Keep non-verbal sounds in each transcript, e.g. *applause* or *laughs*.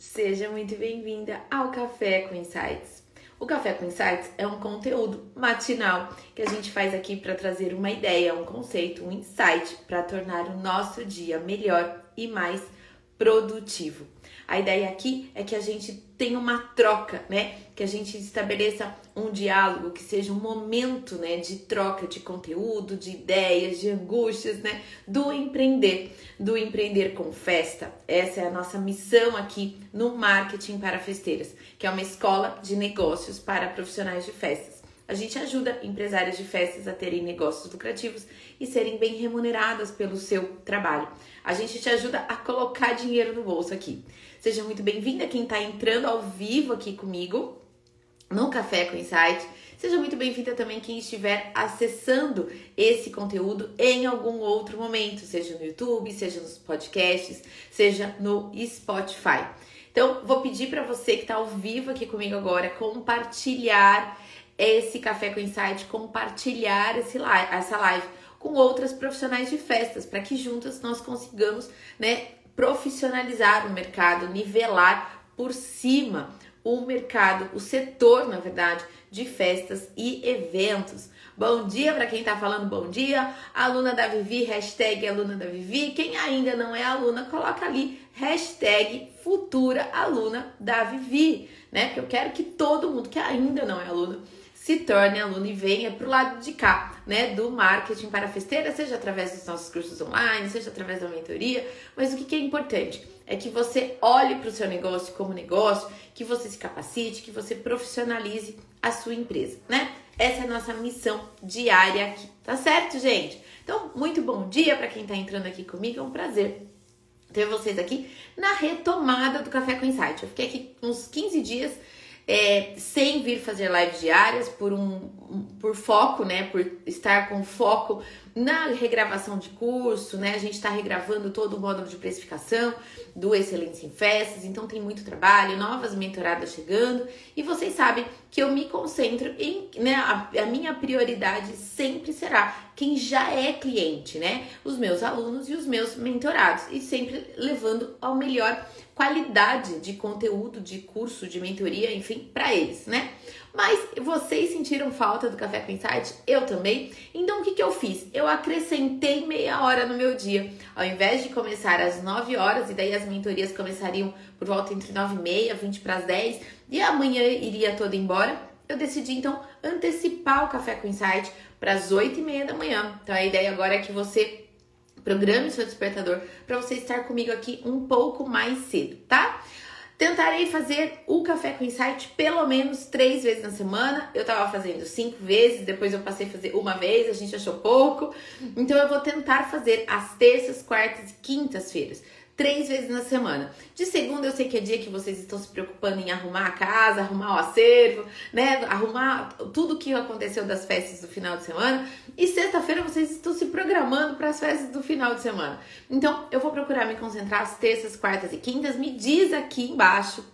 Seja muito bem-vinda ao Café com Insights. O Café com Insights é um conteúdo matinal que a gente faz aqui para trazer uma ideia, um conceito, um insight para tornar o nosso dia melhor e mais produtivo. A ideia aqui é que a gente tenha uma troca, né? Que a gente estabeleça um diálogo, que seja um momento, né, de troca de conteúdo, de ideias, de angústias, né, do empreender, do empreender com festa. Essa é a nossa missão aqui no Marketing para Festeiras, que é uma escola de negócios para profissionais de festas. A gente ajuda empresários de festas a terem negócios lucrativos e serem bem remuneradas pelo seu trabalho. A gente te ajuda a colocar dinheiro no bolso aqui. Seja muito bem-vinda quem está entrando ao vivo aqui comigo no Café com Insight. Seja muito bem-vinda também quem estiver acessando esse conteúdo em algum outro momento, seja no YouTube, seja nos podcasts, seja no Spotify. Então, vou pedir para você que está ao vivo aqui comigo agora compartilhar esse Café com Insight, compartilhar esse live, essa live com outras profissionais de festas, para que juntas nós consigamos, né, profissionalizar o mercado, nivelar por cima o mercado, o setor, na verdade, de festas e eventos. Bom dia para quem está falando bom dia, aluna da Vivi, hashtag aluna da Vivi. Quem ainda não é aluna, coloca ali hashtag futura aluna da Vivi, né? Porque eu quero que todo mundo que ainda não é aluna se torne aluno e venha para o lado de cá, né, do marketing para festeira, seja através dos nossos cursos online, seja através da mentoria, mas o que, que é importante é que você olhe para o seu negócio como negócio, que você se capacite, que você profissionalize a sua empresa, né? Essa é a nossa missão diária aqui, tá certo, gente? Então, muito bom dia para quem está entrando aqui comigo, é um prazer ter vocês aqui na retomada do Café com Insight. Eu fiquei aqui uns 15 dias é, sem vir fazer lives diárias por um, por foco, né? Por estar com foco na regravação de curso, né? A gente está regravando todo o módulo de precificação do Excelência em Festas, então tem muito trabalho, novas mentoradas chegando, e vocês sabem que eu me concentro em, né? A, a minha prioridade sempre será quem já é cliente, né? Os meus alunos e os meus mentorados, e sempre levando ao melhor qualidade de conteúdo, de curso, de mentoria, enfim, para eles, né? Mas vocês sentiram falta do Café com Insight? Eu também. Então o que, que eu fiz? Eu acrescentei meia hora no meu dia. Ao invés de começar às 9 horas, e daí as mentorias começariam por volta entre 9 e meia, 20 para as 10, e amanhã iria toda embora, eu decidi então antecipar o Café com Insight para as 8 e meia da manhã. Então a ideia agora é que você Programe seu despertador para você estar comigo aqui um pouco mais cedo, tá? Tentarei fazer o café com insight pelo menos três vezes na semana. Eu tava fazendo cinco vezes, depois eu passei a fazer uma vez, a gente achou pouco. Então eu vou tentar fazer às terças, quartas e quintas-feiras três vezes na semana. De segunda eu sei que é dia que vocês estão se preocupando em arrumar a casa, arrumar o acervo, né? Arrumar tudo que aconteceu das festas do final de semana. E sexta-feira vocês estão se programando para as festas do final de semana. Então eu vou procurar me concentrar às terças, quartas e quintas. Me diz aqui embaixo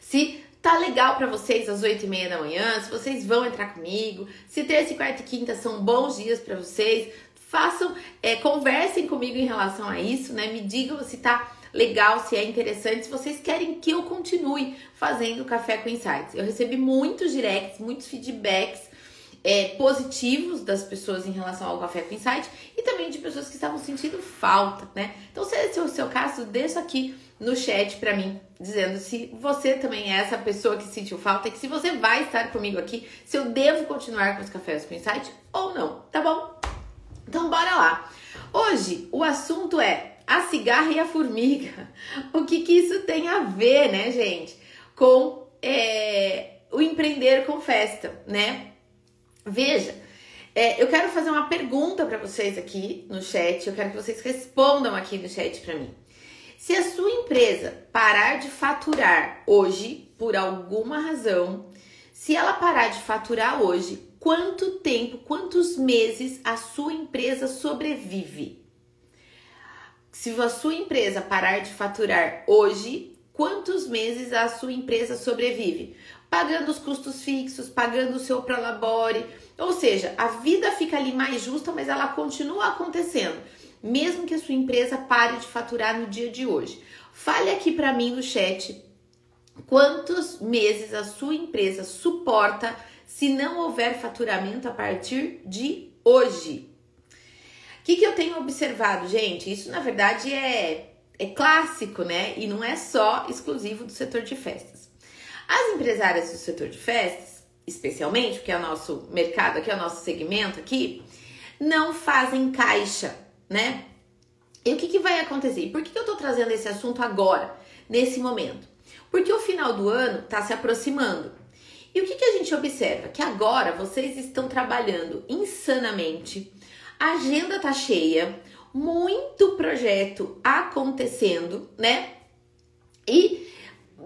se tá legal para vocês às oito e meia da manhã, se vocês vão entrar comigo, se terça, quarta e quinta são bons dias para vocês, façam, é, conversem comigo em relação a isso, né? Me digam se tá legal, se é interessante, se vocês querem que eu continue fazendo café com insights. Eu recebi muitos directs, muitos feedbacks é, positivos das pessoas em relação ao café com insight e também de pessoas que estavam sentindo falta, né? Então, se esse é o seu caso, deixa aqui no chat para mim, dizendo se você também é essa pessoa que sentiu falta e que se você vai estar comigo aqui, se eu devo continuar com os cafés com insight ou não, tá bom? Então bora lá. Hoje o assunto é a cigarra e a formiga. *laughs* O que, que isso tem a ver, né, gente, com é, o empreender com festa, né? Veja, é, eu quero fazer uma pergunta para vocês aqui no chat. Eu quero que vocês respondam aqui no chat para mim. Se a sua empresa parar de faturar hoje, por alguma razão, se ela parar de faturar hoje, quanto tempo, quantos meses a sua empresa sobrevive. Se a sua empresa parar de faturar hoje, quantos meses a sua empresa sobrevive? Pagando os custos fixos, pagando o seu prolabore, ou seja, a vida fica ali mais justa, mas ela continua acontecendo, mesmo que a sua empresa pare de faturar no dia de hoje. Fale aqui para mim no chat quantos meses a sua empresa suporta se não houver faturamento a partir de hoje. O que, que eu tenho observado, gente? Isso na verdade é, é clássico, né? E não é só exclusivo do setor de festas. As empresárias do setor de festas, especialmente, porque é o nosso mercado aqui, é o nosso segmento aqui, não fazem caixa, né? E o que, que vai acontecer? Por que, que eu tô trazendo esse assunto agora, nesse momento? Porque o final do ano tá se aproximando. E o que, que a gente observa? Que agora vocês estão trabalhando insanamente, a agenda tá cheia, muito projeto acontecendo, né? E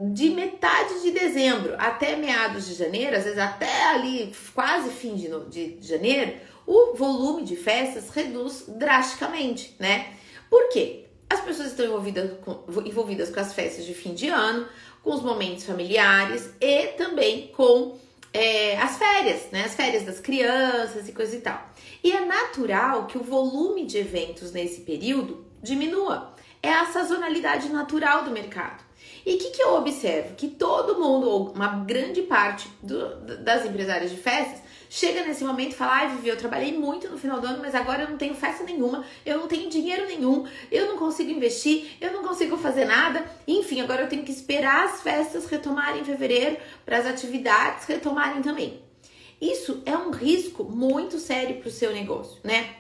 de metade de dezembro até meados de janeiro, às vezes até ali quase fim de, de janeiro, o volume de festas reduz drasticamente, né? Por quê? As pessoas estão envolvidas com, envolvidas com as festas de fim de ano, com os momentos familiares e também com é, as férias, né? As férias das crianças e coisa e tal. E é natural que o volume de eventos nesse período diminua. É a sazonalidade natural do mercado. E o que, que eu observo? Que todo mundo, ou uma grande parte do, das empresárias de festas, chega nesse momento e fala: ai, Vivi, eu trabalhei muito no final do ano, mas agora eu não tenho festa nenhuma, eu não tenho dinheiro nenhum, eu não consigo investir, eu não consigo fazer nada. Enfim, agora eu tenho que esperar as festas retomarem em fevereiro para as atividades retomarem também. Isso é um risco muito sério para o seu negócio, né?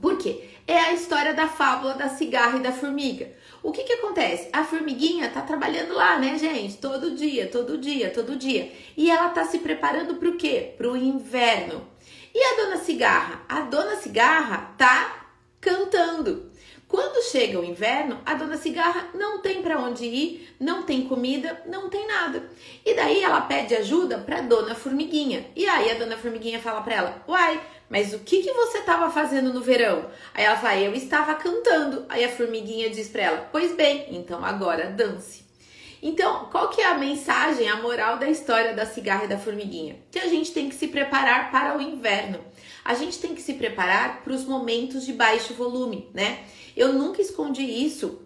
Por quê? É a história da fábula da cigarra e da formiga. O que que acontece? A formiguinha tá trabalhando lá, né, gente? Todo dia, todo dia, todo dia. E ela tá se preparando para o quê? Para o inverno. E a dona cigarra? A dona cigarra tá cantando. Quando chega o inverno, a dona cigarra não tem para onde ir, não tem comida, não tem nada. E daí ela pede ajuda para dona formiguinha. E aí a dona formiguinha fala para ela: "Uai, mas o que, que você estava fazendo no verão? Aí ela fala, eu estava cantando. Aí a formiguinha diz para ela, pois bem, então agora dance. Então, qual que é a mensagem, a moral da história da cigarra e da formiguinha? Que a gente tem que se preparar para o inverno. A gente tem que se preparar para os momentos de baixo volume, né? Eu nunca escondi isso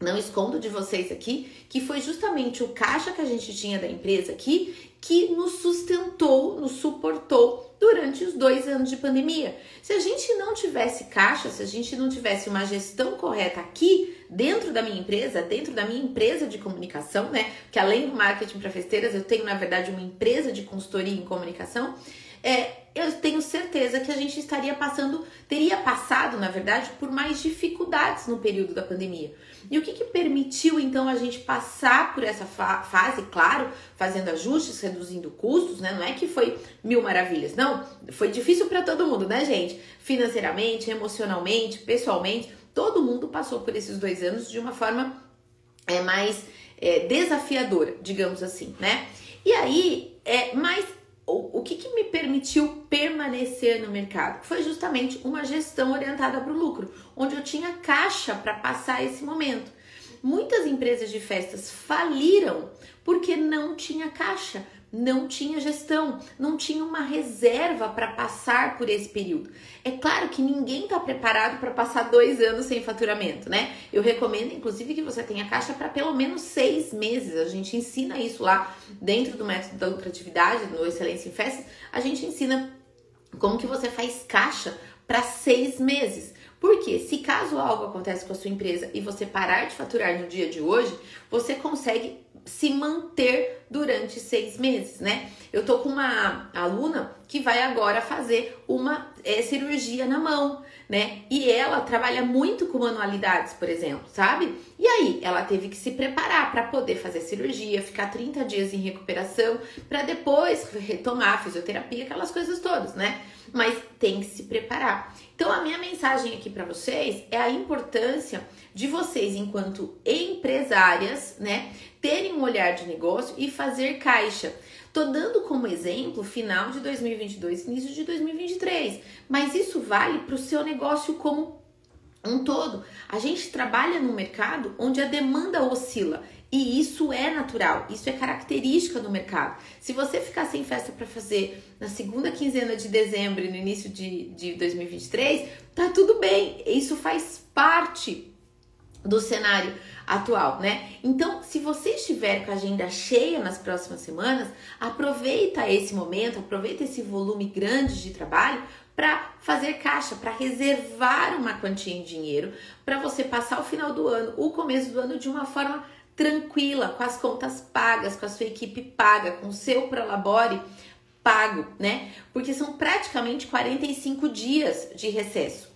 não escondo de vocês aqui que foi justamente o caixa que a gente tinha da empresa aqui que nos sustentou, nos suportou durante os dois anos de pandemia. Se a gente não tivesse caixa, se a gente não tivesse uma gestão correta aqui dentro da minha empresa, dentro da minha empresa de comunicação, né? Que além do marketing para festeiras, eu tenho na verdade uma empresa de consultoria em comunicação. É, eu tenho certeza que a gente estaria passando, teria passado, na verdade, por mais dificuldades no período da pandemia. E o que, que permitiu então a gente passar por essa fa fase, claro, fazendo ajustes, reduzindo custos, né? Não é que foi mil maravilhas, não. Foi difícil para todo mundo, né, gente? Financeiramente, emocionalmente, pessoalmente, todo mundo passou por esses dois anos de uma forma é, mais é, desafiadora, digamos assim, né? E aí, é, mais o, o que, que me permitiu permanecer no mercado? Foi justamente uma gestão orientada para o lucro, onde eu tinha caixa para passar esse momento. Muitas empresas de festas faliram porque não tinha caixa, não tinha gestão, não tinha uma reserva para passar por esse período. É claro que ninguém está preparado para passar dois anos sem faturamento, né? Eu recomendo, inclusive, que você tenha caixa para pelo menos seis meses. A gente ensina isso lá dentro do método da lucratividade, no Excelência em Festas. A gente ensina como que você faz caixa para seis meses. Porque se caso algo acontece com a sua empresa e você parar de faturar no dia de hoje, você consegue se manter durante seis meses, né? Eu tô com uma aluna que vai agora fazer uma é, cirurgia na mão, né? E ela trabalha muito com manualidades, por exemplo, sabe? E aí, ela teve que se preparar para poder fazer cirurgia, ficar 30 dias em recuperação, para depois retomar a fisioterapia, aquelas coisas todas, né? Mas tem que se preparar. Então, a minha mensagem aqui para vocês é a importância de vocês, enquanto empresárias, né, terem um olhar de negócio e fazer caixa. Tô dando como exemplo final de 2022, início de 2023, mas isso vale para o seu negócio como um todo. A gente trabalha num mercado onde a demanda oscila e isso é natural, isso é característica do mercado. Se você ficar sem festa para fazer na segunda quinzena de dezembro e no início de, de 2023, tá tudo bem. Isso faz parte do cenário atual, né? Então, se você estiver com a agenda cheia nas próximas semanas, aproveita esse momento, aproveita esse volume grande de trabalho para fazer caixa, para reservar uma quantia em dinheiro, para você passar o final do ano, o começo do ano de uma forma tranquila, com as contas pagas, com a sua equipe paga, com o seu Prolabore pago, né? Porque são praticamente 45 dias de recesso.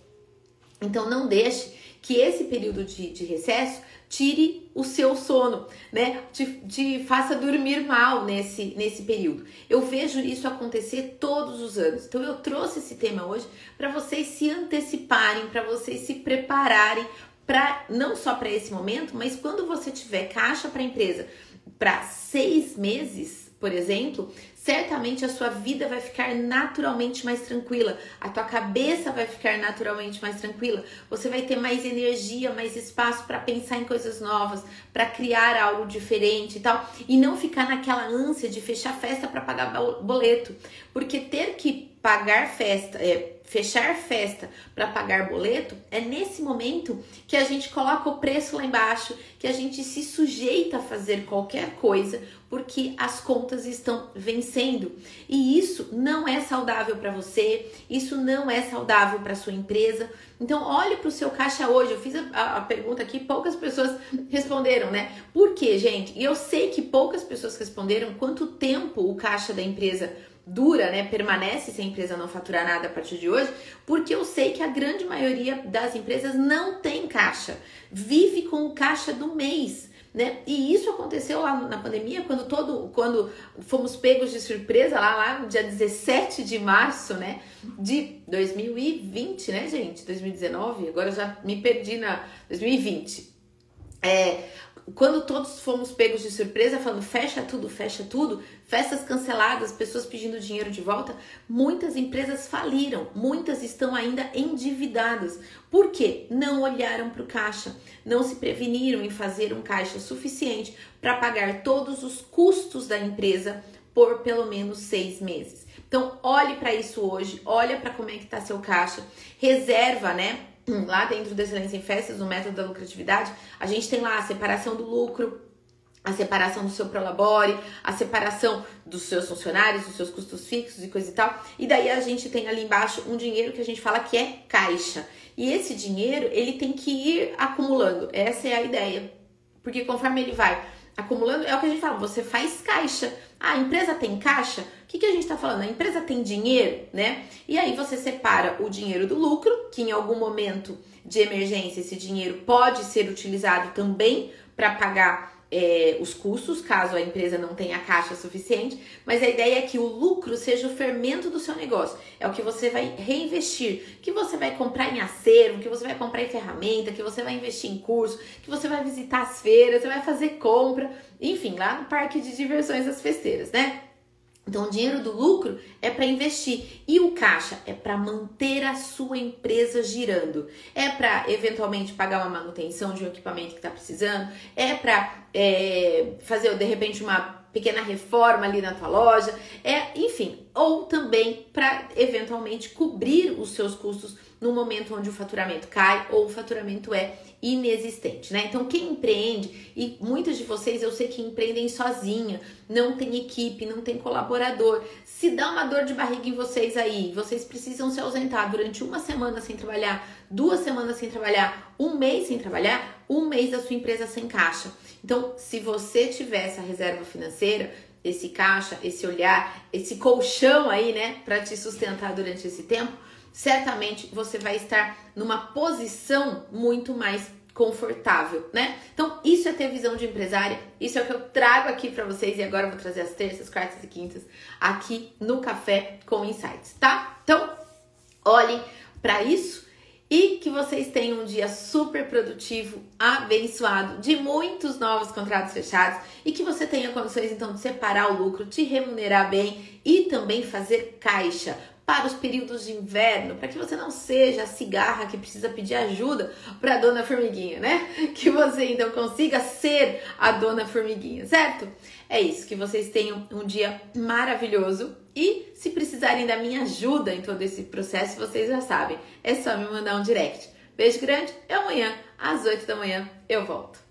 Então não deixe que esse período de, de recesso tire o seu sono, né? Te, te, faça dormir mal nesse, nesse período. Eu vejo isso acontecer todos os anos. Então eu trouxe esse tema hoje para vocês se anteciparem, para vocês se prepararem para não só para esse momento, mas quando você tiver caixa para a empresa para seis meses, por exemplo, certamente a sua vida vai ficar naturalmente mais tranquila, a tua cabeça vai ficar naturalmente mais tranquila, você vai ter mais energia, mais espaço para pensar em coisas novas, para criar algo diferente e tal, e não ficar naquela ânsia de fechar festa para pagar boleto, porque ter que pagar festa, é, fechar festa para pagar boleto, é nesse momento que a gente coloca o preço lá embaixo, que a gente se sujeita a fazer qualquer coisa, porque as contas estão vencendo. E isso não é saudável para você, isso não é saudável para sua empresa. Então, olhe para o seu caixa hoje. Eu fiz a, a, pergunta aqui, poucas pessoas responderam, né? Por quê, gente? E eu sei que poucas pessoas responderam quanto tempo o caixa da empresa dura, né, permanece se a empresa não faturar nada a partir de hoje, porque eu sei que a grande maioria das empresas não tem caixa, vive com o caixa do mês. Né? E isso aconteceu lá na pandemia, quando todo, quando fomos pegos de surpresa lá, lá no dia 17 de março, né, de 2020, né, gente? 2019, agora já me perdi na 2020. É, quando todos fomos pegos de surpresa, falando fecha tudo, fecha tudo, festas canceladas, pessoas pedindo dinheiro de volta, muitas empresas faliram, muitas estão ainda endividadas. Por quê? Não olharam para o caixa, não se preveniram em fazer um caixa suficiente para pagar todos os custos da empresa por pelo menos seis meses. Então, olhe para isso hoje, olha para como é que está seu caixa, reserva, né? Lá dentro da Excelência em Festas, no método da lucratividade, a gente tem lá a separação do lucro, a separação do seu prolabore, a separação dos seus funcionários, dos seus custos fixos e coisa e tal. E daí a gente tem ali embaixo um dinheiro que a gente fala que é caixa. E esse dinheiro, ele tem que ir acumulando. Essa é a ideia. Porque conforme ele vai acumulando, é o que a gente fala, você faz caixa. Ah, a empresa tem caixa? O que, que a gente está falando? A empresa tem dinheiro, né? E aí você separa o dinheiro do lucro, que em algum momento de emergência esse dinheiro pode ser utilizado também para pagar é, os custos, caso a empresa não tenha caixa suficiente, mas a ideia é que o lucro seja o fermento do seu negócio. É o que você vai reinvestir, que você vai comprar em acervo, que você vai comprar em ferramenta, que você vai investir em curso, que você vai visitar as feiras, você vai fazer compra, enfim, lá no parque de diversões das festeiras, né? Então, o dinheiro do lucro é para investir. E o caixa é para manter a sua empresa girando, é para eventualmente pagar uma manutenção de um equipamento que está precisando, é para é, fazer de repente uma pequena reforma ali na tua loja, é enfim, ou também para eventualmente cobrir os seus custos no momento onde o faturamento cai ou o faturamento é inexistente, né? Então, quem empreende, e muitas de vocês eu sei que empreendem sozinha, não tem equipe, não tem colaborador, se dá uma dor de barriga em vocês aí, vocês precisam se ausentar durante uma semana sem trabalhar, duas semanas sem trabalhar, um mês sem trabalhar, um mês da sua empresa sem caixa. Então, se você tiver essa reserva financeira, esse caixa, esse olhar, esse colchão aí, né, para te sustentar durante esse tempo, certamente você vai estar numa posição muito mais confortável, né? Então, isso é ter visão de empresária, isso é o que eu trago aqui para vocês e agora eu vou trazer as terças, quartas e quintas aqui no Café com Insights, tá? Então, olhem para isso e que vocês tenham um dia super produtivo, abençoado, de muitos novos contratos fechados e que você tenha condições então de separar o lucro, te remunerar bem e também fazer caixa para os períodos de inverno, para que você não seja a cigarra que precisa pedir ajuda para a dona formiguinha, né? *laughs* Que você então consiga ser a dona formiguinha, certo? É isso, que vocês tenham um dia maravilhoso e se precisarem da minha ajuda em todo esse processo, vocês já sabem, é só me mandar um direct. Beijo grande e amanhã às 8 da manhã eu volto.